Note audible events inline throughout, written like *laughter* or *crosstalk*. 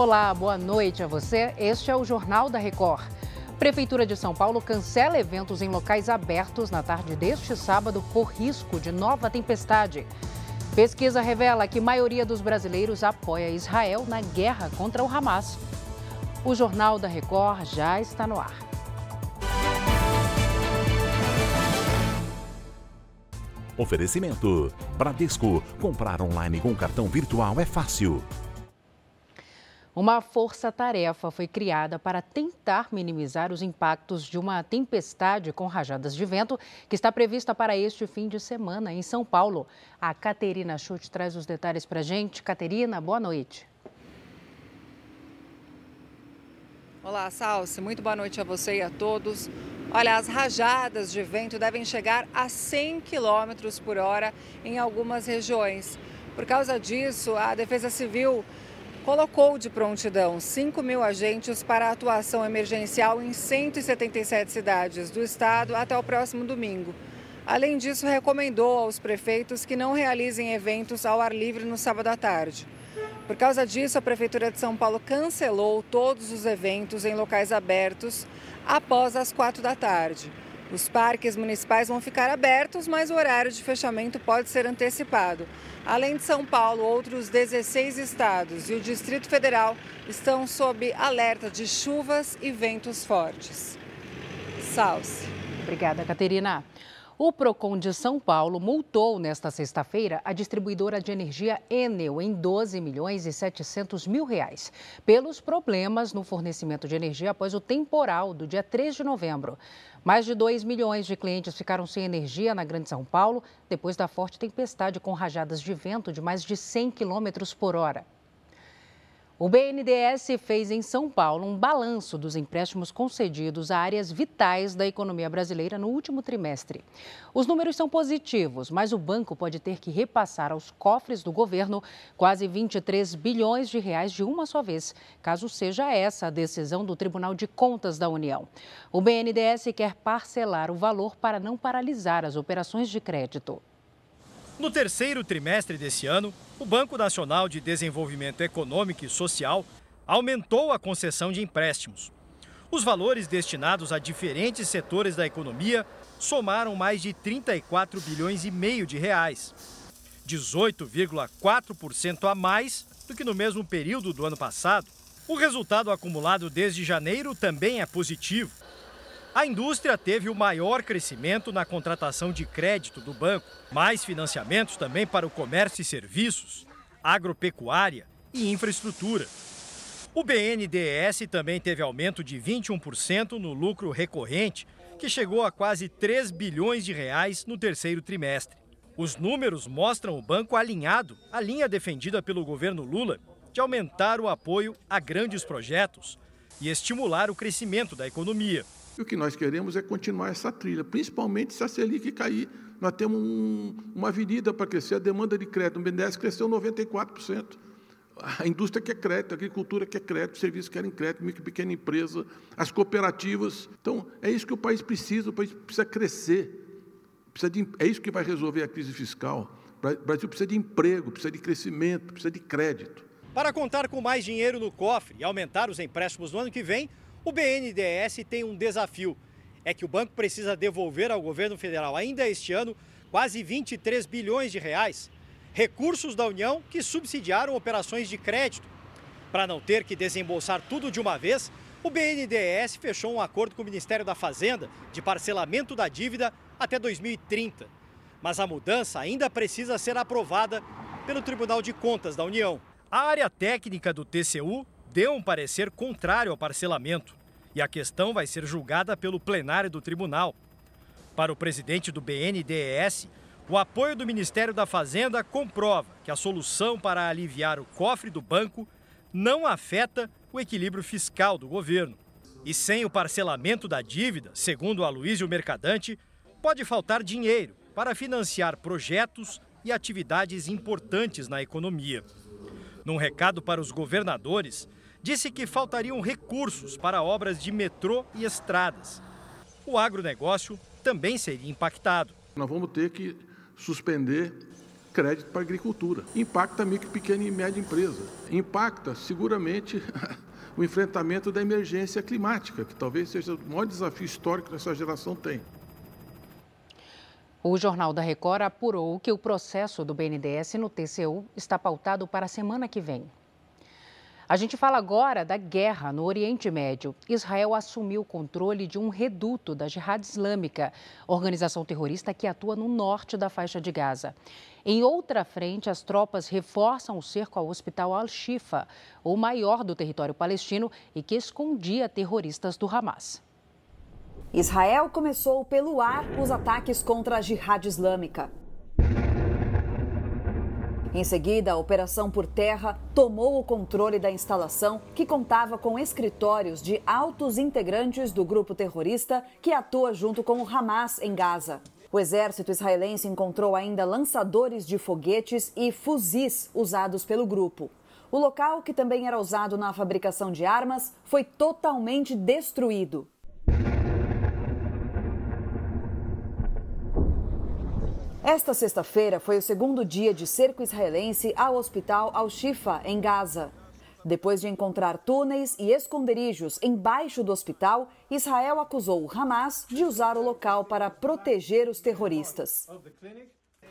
Olá, boa noite a você. Este é o Jornal da Record. Prefeitura de São Paulo cancela eventos em locais abertos na tarde deste sábado por risco de nova tempestade. Pesquisa revela que maioria dos brasileiros apoia Israel na guerra contra o Hamas. O Jornal da Record já está no ar. Oferecimento: Bradesco. Comprar online com cartão virtual é fácil. Uma força-tarefa foi criada para tentar minimizar os impactos de uma tempestade com rajadas de vento que está prevista para este fim de semana em São Paulo. A Caterina Schutt traz os detalhes para a gente. Caterina, boa noite. Olá, Salsi. Muito boa noite a você e a todos. Olha, as rajadas de vento devem chegar a 100 km por hora em algumas regiões. Por causa disso, a Defesa Civil colocou de prontidão 5 mil agentes para atuação emergencial em 177 cidades do estado até o próximo domingo. Além disso, recomendou aos prefeitos que não realizem eventos ao ar livre no sábado à tarde. Por causa disso, a Prefeitura de São Paulo cancelou todos os eventos em locais abertos após as quatro da tarde. Os parques municipais vão ficar abertos, mas o horário de fechamento pode ser antecipado. Além de São Paulo, outros 16 estados e o Distrito Federal estão sob alerta de chuvas e ventos fortes. Salve. Obrigada, Caterina. O Procon de São Paulo multou nesta sexta-feira a distribuidora de energia Enel em 12 milhões e 700 mil reais pelos problemas no fornecimento de energia após o temporal do dia 3 de novembro. Mais de 2 milhões de clientes ficaram sem energia na Grande São Paulo depois da forte tempestade com rajadas de vento de mais de 100 quilômetros por hora. O BNDES fez em São Paulo um balanço dos empréstimos concedidos a áreas vitais da economia brasileira no último trimestre. Os números são positivos, mas o banco pode ter que repassar aos cofres do governo quase 23 bilhões de reais de uma só vez, caso seja essa a decisão do Tribunal de Contas da União. O BNDES quer parcelar o valor para não paralisar as operações de crédito. No terceiro trimestre desse ano, o Banco Nacional de Desenvolvimento Econômico e Social aumentou a concessão de empréstimos. Os valores destinados a diferentes setores da economia somaram mais de 34 bilhões e meio de reais, 18,4% a mais do que no mesmo período do ano passado. O resultado acumulado desde janeiro também é positivo. A indústria teve o maior crescimento na contratação de crédito do banco, mais financiamentos também para o comércio e serviços, agropecuária e infraestrutura. O BNDES também teve aumento de 21% no lucro recorrente, que chegou a quase 3 bilhões de reais no terceiro trimestre. Os números mostram o banco alinhado à linha defendida pelo governo Lula de aumentar o apoio a grandes projetos e estimular o crescimento da economia. E o que nós queremos é continuar essa trilha, principalmente se a Selic cair. Nós temos um, uma avenida para crescer, a demanda de crédito no BNDES cresceu 94%. A indústria quer crédito, a agricultura quer crédito, os serviços querem crédito, micro e pequena empresa, as cooperativas. Então, é isso que o país precisa, o país precisa crescer. Precisa de, é isso que vai resolver a crise fiscal. O Brasil precisa de emprego, precisa de crescimento, precisa de crédito. Para contar com mais dinheiro no cofre e aumentar os empréstimos no ano que vem, o BNDES tem um desafio. É que o banco precisa devolver ao governo federal ainda este ano quase 23 bilhões de reais, recursos da União que subsidiaram operações de crédito. Para não ter que desembolsar tudo de uma vez, o BNDES fechou um acordo com o Ministério da Fazenda de parcelamento da dívida até 2030. Mas a mudança ainda precisa ser aprovada pelo Tribunal de Contas da União. A área técnica do TCU deu um parecer contrário ao parcelamento e a questão vai ser julgada pelo plenário do tribunal. Para o presidente do BNDES, o apoio do Ministério da Fazenda comprova que a solução para aliviar o cofre do banco não afeta o equilíbrio fiscal do governo. E sem o parcelamento da dívida, segundo a Luísio Mercadante, pode faltar dinheiro para financiar projetos e atividades importantes na economia. Num recado para os governadores, disse que faltariam recursos para obras de metrô e estradas. O agronegócio também seria impactado. Nós vamos ter que suspender crédito para a agricultura. Impacta a micro, pequena e média empresa. Impacta, seguramente, *laughs* o enfrentamento da emergência climática, que talvez seja o maior desafio histórico que essa geração tem. O Jornal da Record apurou que o processo do BNDES no TCU está pautado para a semana que vem. A gente fala agora da guerra no Oriente Médio. Israel assumiu o controle de um reduto da Jihad Islâmica, organização terrorista que atua no norte da faixa de Gaza. Em outra frente, as tropas reforçam o cerco ao hospital Al-Shifa, o maior do território palestino e que escondia terroristas do Hamas. Israel começou pelo ar os ataques contra a Jihad Islâmica. Em seguida, a operação por terra tomou o controle da instalação, que contava com escritórios de altos integrantes do grupo terrorista que atua junto com o Hamas em Gaza. O exército israelense encontrou ainda lançadores de foguetes e fuzis usados pelo grupo. O local, que também era usado na fabricação de armas, foi totalmente destruído. Esta sexta-feira foi o segundo dia de cerco israelense ao hospital Al-Shifa, em Gaza. Depois de encontrar túneis e esconderijos embaixo do hospital, Israel acusou o Hamas de usar o local para proteger os terroristas.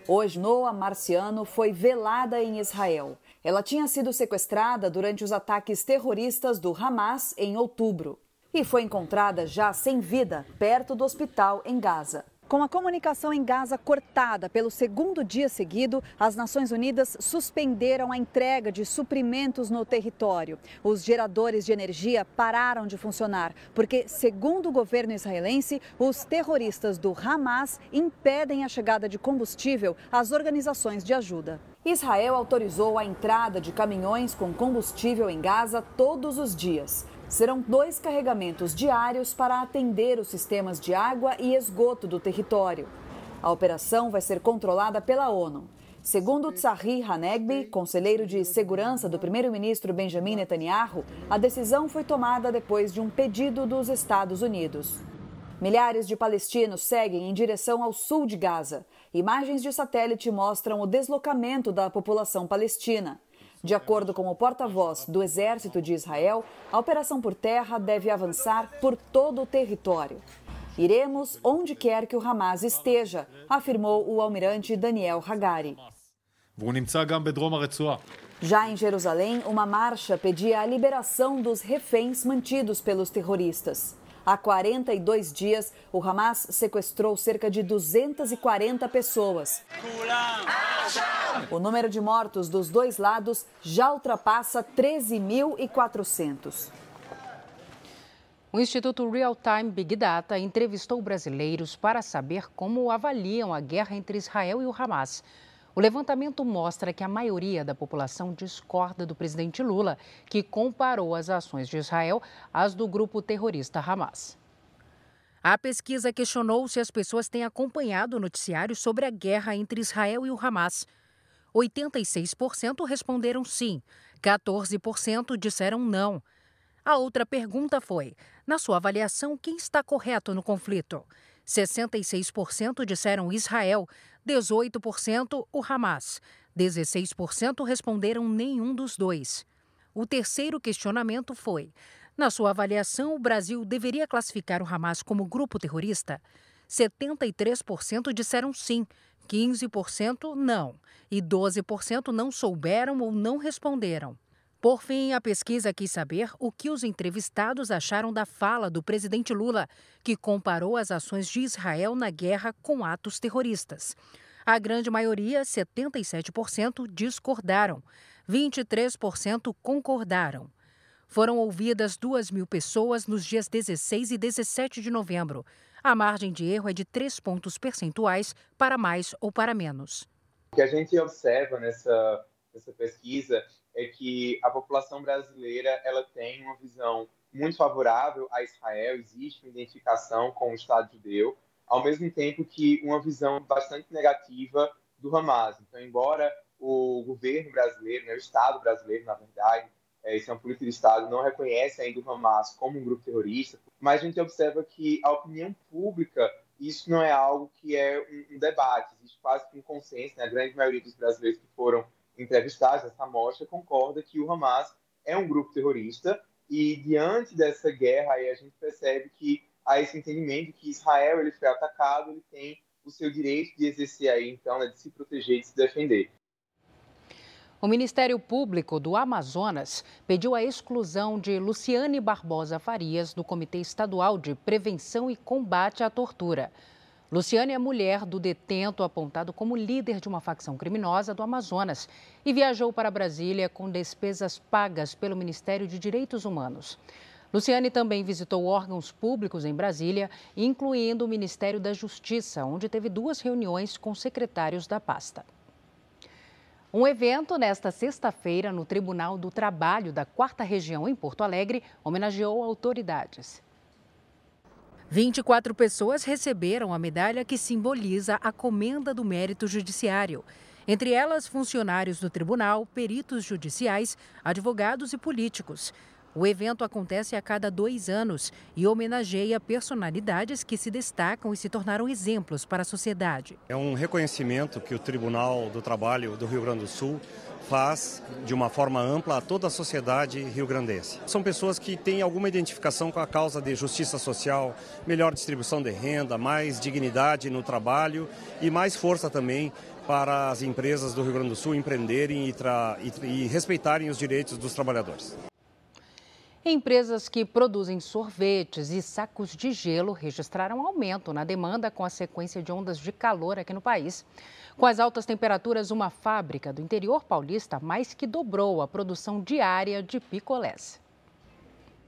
Hoje, Noah Marciano foi velada em Israel. Ela tinha sido sequestrada durante os ataques terroristas do Hamas em outubro e foi encontrada já sem vida perto do hospital em Gaza. Com a comunicação em Gaza cortada pelo segundo dia seguido, as Nações Unidas suspenderam a entrega de suprimentos no território. Os geradores de energia pararam de funcionar, porque, segundo o governo israelense, os terroristas do Hamas impedem a chegada de combustível às organizações de ajuda. Israel autorizou a entrada de caminhões com combustível em Gaza todos os dias. Serão dois carregamentos diários para atender os sistemas de água e esgoto do território. A operação vai ser controlada pela ONU. Segundo Tsahi Hanegbi, conselheiro de segurança do primeiro-ministro Benjamin Netanyahu, a decisão foi tomada depois de um pedido dos Estados Unidos. Milhares de palestinos seguem em direção ao sul de Gaza. Imagens de satélite mostram o deslocamento da população palestina. De acordo com o porta-voz do Exército de Israel, a operação por terra deve avançar por todo o território. Iremos onde quer que o Hamas esteja, afirmou o almirante Daniel Hagari. Já em Jerusalém, uma marcha pedia a liberação dos reféns mantidos pelos terroristas. Há 42 dias, o Hamas sequestrou cerca de 240 pessoas. O número de mortos dos dois lados já ultrapassa 13.400. O Instituto Real Time Big Data entrevistou brasileiros para saber como avaliam a guerra entre Israel e o Hamas. O levantamento mostra que a maioria da população discorda do presidente Lula, que comparou as ações de Israel às do grupo terrorista Hamas. A pesquisa questionou se as pessoas têm acompanhado o noticiário sobre a guerra entre Israel e o Hamas. 86% responderam sim, 14% disseram não. A outra pergunta foi: na sua avaliação, quem está correto no conflito? 66% disseram Israel, 18% o Hamas, 16% responderam nenhum dos dois. O terceiro questionamento foi: na sua avaliação, o Brasil deveria classificar o Hamas como grupo terrorista? 73% disseram sim, 15% não e 12% não souberam ou não responderam. Por fim, a pesquisa quis saber o que os entrevistados acharam da fala do presidente Lula, que comparou as ações de Israel na guerra com atos terroristas. A grande maioria, 77%, discordaram, 23% concordaram. Foram ouvidas 2 mil pessoas nos dias 16 e 17 de novembro. A margem de erro é de 3 pontos percentuais para mais ou para menos. O que a gente observa nessa, nessa pesquisa é que a população brasileira ela tem uma visão muito favorável a Israel, existe uma identificação com o Estado judeu, ao mesmo tempo que uma visão bastante negativa do Hamas. Então, embora o governo brasileiro, né, o Estado brasileiro, na verdade, é, isso é uma política de Estado, não reconhece ainda o Hamas como um grupo terrorista, mas a gente observa que a opinião pública isso não é algo que é um, um debate, existe quase que um consenso, né? a grande maioria dos brasileiros que foram entrevistados nessa amostra concorda que o Hamas é um grupo terrorista e diante dessa guerra aí a gente percebe que há esse entendimento que Israel ele foi atacado, ele tem o seu direito de exercer aí então, né, de se proteger e de se defender. O Ministério Público do Amazonas pediu a exclusão de Luciane Barbosa Farias do Comitê Estadual de Prevenção e Combate à Tortura. Luciane é mulher do detento apontado como líder de uma facção criminosa do Amazonas e viajou para Brasília com despesas pagas pelo Ministério de Direitos Humanos. Luciane também visitou órgãos públicos em Brasília, incluindo o Ministério da Justiça, onde teve duas reuniões com secretários da pasta. Um evento nesta sexta-feira no Tribunal do Trabalho da Quarta Região em Porto Alegre homenageou autoridades. 24 pessoas receberam a medalha que simboliza a comenda do mérito judiciário. Entre elas, funcionários do tribunal, peritos judiciais, advogados e políticos. O evento acontece a cada dois anos e homenageia personalidades que se destacam e se tornaram exemplos para a sociedade. É um reconhecimento que o Tribunal do Trabalho do Rio Grande do Sul faz de uma forma ampla a toda a sociedade rio-grandense. São pessoas que têm alguma identificação com a causa de justiça social, melhor distribuição de renda, mais dignidade no trabalho e mais força também para as empresas do Rio Grande do Sul empreenderem e, e, e respeitarem os direitos dos trabalhadores. Empresas que produzem sorvetes e sacos de gelo registraram aumento na demanda com a sequência de ondas de calor aqui no país. Com as altas temperaturas, uma fábrica do interior paulista mais que dobrou a produção diária de picolés.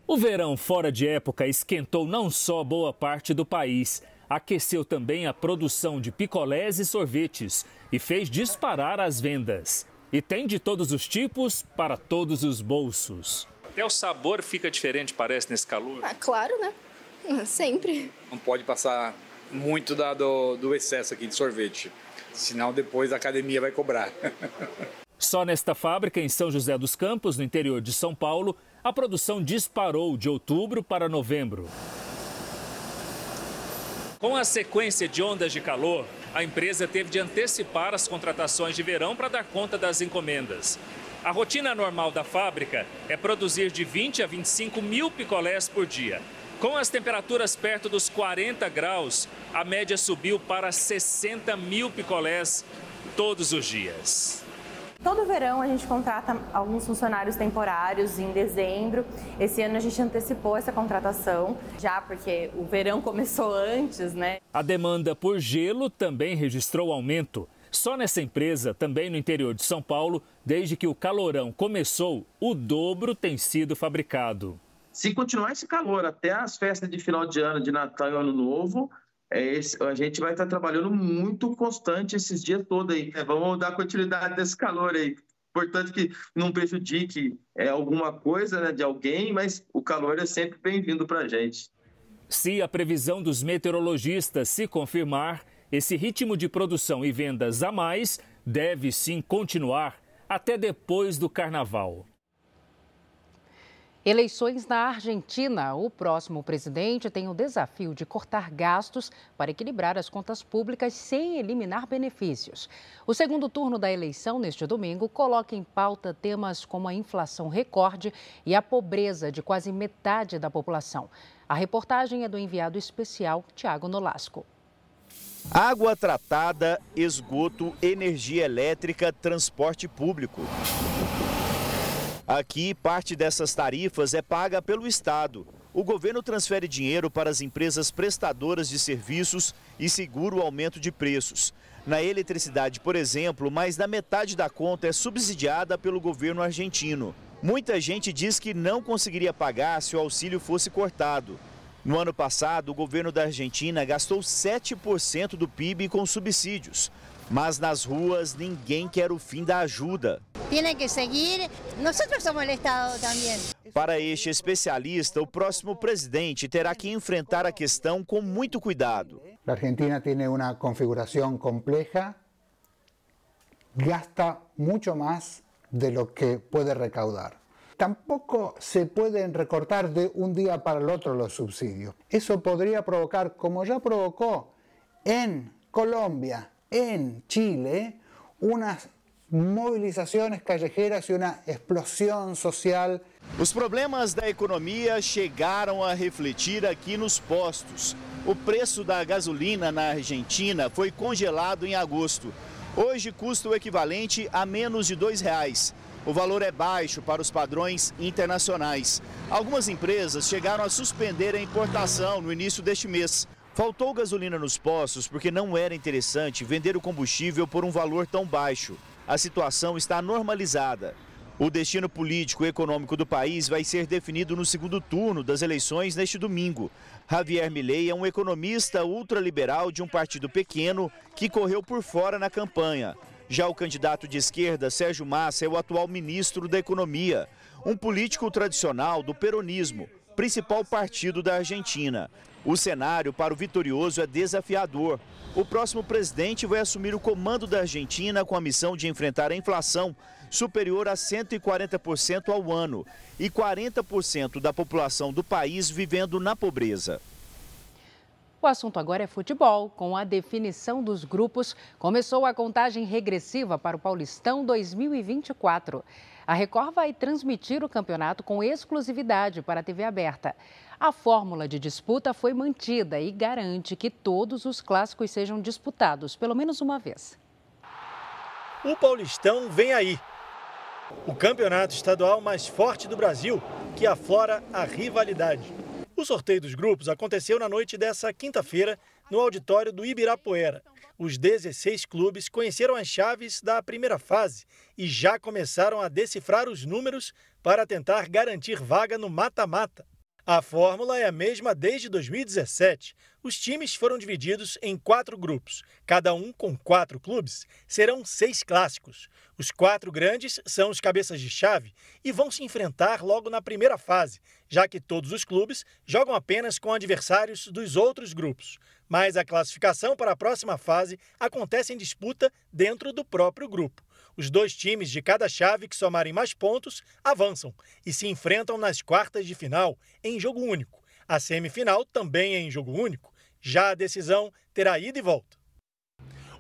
O verão fora de época esquentou não só boa parte do país, aqueceu também a produção de picolés e sorvetes e fez disparar as vendas. E tem de todos os tipos para todos os bolsos. Até o sabor fica diferente, parece, nesse calor. Ah, claro, né? Sempre. Não pode passar muito da, do, do excesso aqui de sorvete, senão depois a academia vai cobrar. *laughs* Só nesta fábrica, em São José dos Campos, no interior de São Paulo, a produção disparou de outubro para novembro. Com a sequência de ondas de calor, a empresa teve de antecipar as contratações de verão para dar conta das encomendas. A rotina normal da fábrica é produzir de 20 a 25 mil picolés por dia. Com as temperaturas perto dos 40 graus, a média subiu para 60 mil picolés todos os dias. Todo verão a gente contrata alguns funcionários temporários em dezembro. Esse ano a gente antecipou essa contratação, já porque o verão *laughs* começou antes, né? A demanda por gelo também registrou aumento. Só nessa empresa, também no interior de São Paulo, desde que o calorão começou, o dobro tem sido fabricado. Se continuar esse calor até as festas de final de ano, de Natal e Ano Novo, é esse, a gente vai estar trabalhando muito constante esses dias todos aí. É, vamos dar continuidade desse calor aí. Importante que não prejudique é, alguma coisa né, de alguém, mas o calor é sempre bem-vindo para a gente. Se a previsão dos meteorologistas se confirmar, esse ritmo de produção e vendas a mais deve sim continuar até depois do carnaval. Eleições na Argentina. O próximo presidente tem o desafio de cortar gastos para equilibrar as contas públicas sem eliminar benefícios. O segundo turno da eleição, neste domingo, coloca em pauta temas como a inflação recorde e a pobreza de quase metade da população. A reportagem é do enviado especial Tiago Nolasco. Água tratada, esgoto, energia elétrica, transporte público. Aqui, parte dessas tarifas é paga pelo Estado. O governo transfere dinheiro para as empresas prestadoras de serviços e segura o aumento de preços. Na eletricidade, por exemplo, mais da metade da conta é subsidiada pelo governo argentino. Muita gente diz que não conseguiria pagar se o auxílio fosse cortado. No ano passado, o governo da Argentina gastou 7% do PIB com subsídios. Mas nas ruas, ninguém quer o fim da ajuda. Tem que seguir, nós somos o Estado também. Para este especialista, o próximo presidente terá que enfrentar a questão com muito cuidado. A Argentina tem uma configuração complexa, gasta muito mais de lo que pode recaudar tampoco se pueden recortar de un día para el otro los subsidios. Eso podría provocar, como ya provocó en Colombia, en Chile, unas movilizações callejeras e uma explosão social. Os problemas da economia chegaram a refletir aqui nos postos. O preço da gasolina na Argentina foi congelado em agosto. Hoje custa o equivalente a menos de R$ reais. O valor é baixo para os padrões internacionais. Algumas empresas chegaram a suspender a importação no início deste mês. Faltou gasolina nos postos porque não era interessante vender o combustível por um valor tão baixo a situação está normalizada. O destino político e econômico do país vai ser definido no segundo turno das eleições neste domingo. Javier Milei é um economista ultraliberal de um partido pequeno que correu por fora na campanha. Já o candidato de esquerda, Sérgio Massa, é o atual ministro da Economia, um político tradicional do peronismo, principal partido da Argentina. O cenário para o vitorioso é desafiador. O próximo presidente vai assumir o comando da Argentina com a missão de enfrentar a inflação superior a 140% ao ano e 40% da população do país vivendo na pobreza. O assunto agora é futebol. Com a definição dos grupos, começou a contagem regressiva para o Paulistão 2024. A Record vai transmitir o campeonato com exclusividade para a TV aberta. A fórmula de disputa foi mantida e garante que todos os clássicos sejam disputados pelo menos uma vez. O Paulistão vem aí. O campeonato estadual mais forte do Brasil, que aflora a rivalidade. O sorteio dos grupos aconteceu na noite dessa quinta-feira no auditório do Ibirapuera. Os 16 clubes conheceram as chaves da primeira fase e já começaram a decifrar os números para tentar garantir vaga no mata-mata. A fórmula é a mesma desde 2017. Os times foram divididos em quatro grupos, cada um com quatro clubes. Serão seis clássicos. Os quatro grandes são os cabeças de chave e vão se enfrentar logo na primeira fase, já que todos os clubes jogam apenas com adversários dos outros grupos. Mas a classificação para a próxima fase acontece em disputa dentro do próprio grupo. Os dois times de cada chave que somarem mais pontos avançam e se enfrentam nas quartas de final, em jogo único. A semifinal também é em jogo único. Já a decisão terá ida e volta.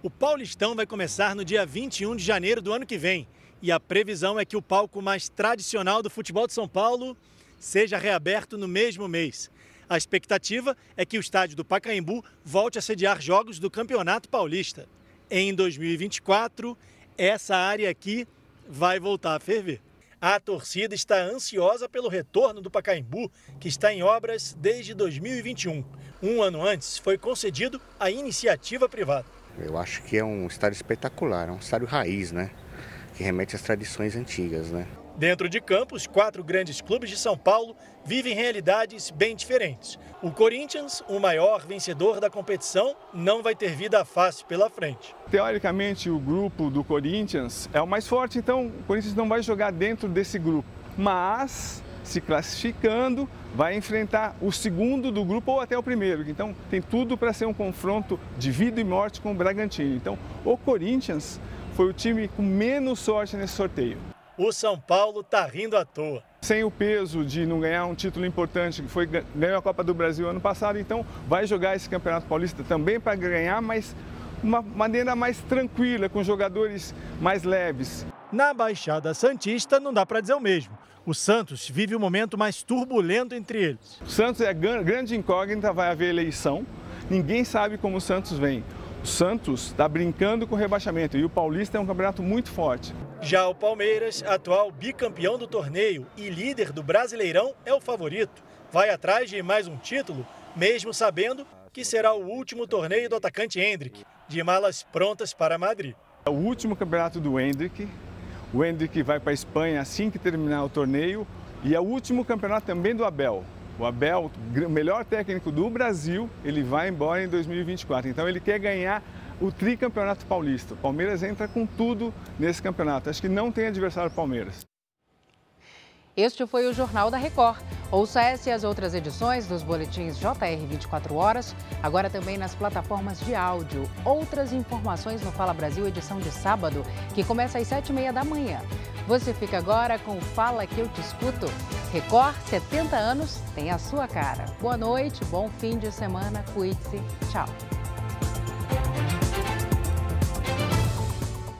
O Paulistão vai começar no dia 21 de janeiro do ano que vem. E a previsão é que o palco mais tradicional do futebol de São Paulo seja reaberto no mesmo mês. A expectativa é que o estádio do Pacaembu volte a sediar jogos do Campeonato Paulista. Em 2024, essa área aqui vai voltar a ferver. A torcida está ansiosa pelo retorno do Pacaembu, que está em obras desde 2021. Um ano antes, foi concedido à iniciativa privada. Eu acho que é um estádio espetacular, é um estádio raiz, né? Que remete às tradições antigas, né? Dentro de campo, os quatro grandes clubes de São Paulo vivem realidades bem diferentes. O Corinthians, o maior vencedor da competição, não vai ter vida fácil pela frente. Teoricamente, o grupo do Corinthians é o mais forte, então o Corinthians não vai jogar dentro desse grupo. Mas, se classificando, vai enfrentar o segundo do grupo ou até o primeiro. Então, tem tudo para ser um confronto de vida e morte com o Bragantino. Então, o Corinthians foi o time com menos sorte nesse sorteio o São Paulo está rindo à toa. Sem o peso de não ganhar um título importante, que foi ganhou a Copa do Brasil ano passado, então vai jogar esse Campeonato Paulista também para ganhar, mas uma maneira mais tranquila, com jogadores mais leves. Na Baixada Santista não dá para dizer o mesmo. O Santos vive o momento mais turbulento entre eles. O Santos é grande incógnita, vai haver eleição. Ninguém sabe como o Santos vem. O Santos está brincando com o rebaixamento e o Paulista é um campeonato muito forte. Já o Palmeiras, atual bicampeão do torneio e líder do Brasileirão, é o favorito. Vai atrás de mais um título, mesmo sabendo que será o último torneio do atacante Hendrick, de malas prontas para Madrid. É o último campeonato do Hendrick. O Hendrick vai para a Espanha assim que terminar o torneio e é o último campeonato também do Abel. O Abel, o melhor técnico do Brasil, ele vai embora em 2024. Então ele quer ganhar o tricampeonato paulista. Palmeiras entra com tudo nesse campeonato. Acho que não tem adversário Palmeiras. Este foi o Jornal da Record. Ouça essa e as outras edições dos boletins JR 24 horas, agora também nas plataformas de áudio. Outras informações no Fala Brasil, edição de sábado, que começa às 7h30 da manhã. Você fica agora com o Fala Que Eu Te Escuto. Record, 70 anos, tem a sua cara. Boa noite, bom fim de semana, cuide-se. Tchau.